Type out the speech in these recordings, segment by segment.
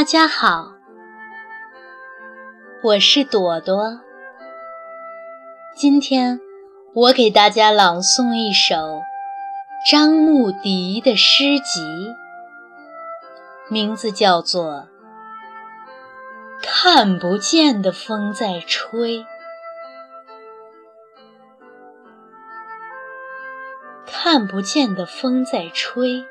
大家好，我是朵朵。今天我给大家朗诵一首张牧笛的诗集，名字叫做《看不见的风在吹》。看不见的风在吹。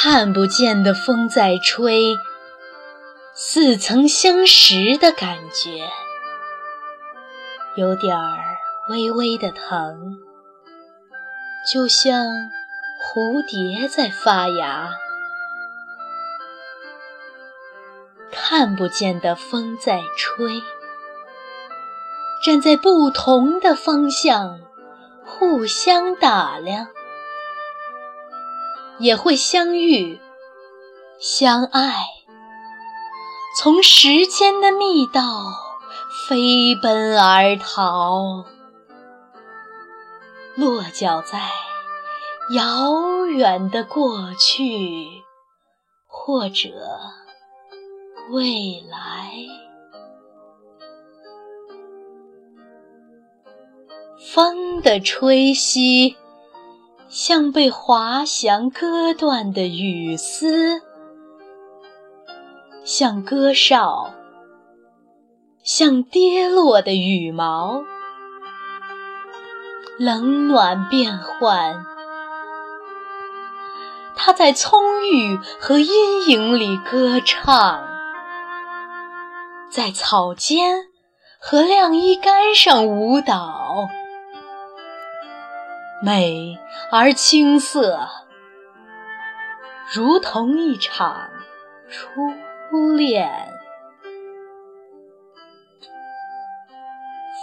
看不见的风在吹，似曾相识的感觉，有点儿微微的疼，就像蝴蝶在发芽。看不见的风在吹，站在不同的方向，互相打量。也会相遇、相爱，从时间的密道飞奔而逃，落脚在遥远的过去或者未来。风的吹息。像被滑翔割断的羽丝，像歌哨，像跌落的羽毛，冷暖变换。它在葱郁和阴影里歌唱，在草间和晾衣杆上舞蹈。美而青涩，如同一场初恋。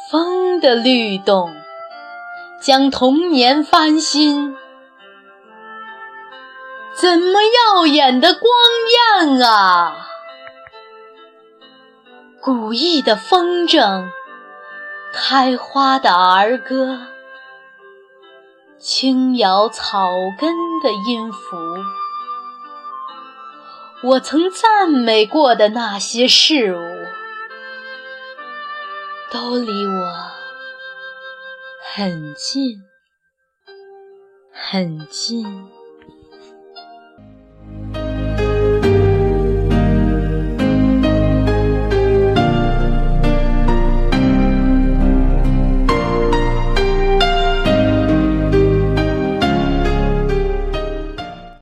风的律动，将童年翻新，怎么耀眼的光艳啊！古意的风筝，开花的儿歌。轻摇草根的音符，我曾赞美过的那些事物，都离我很近，很近。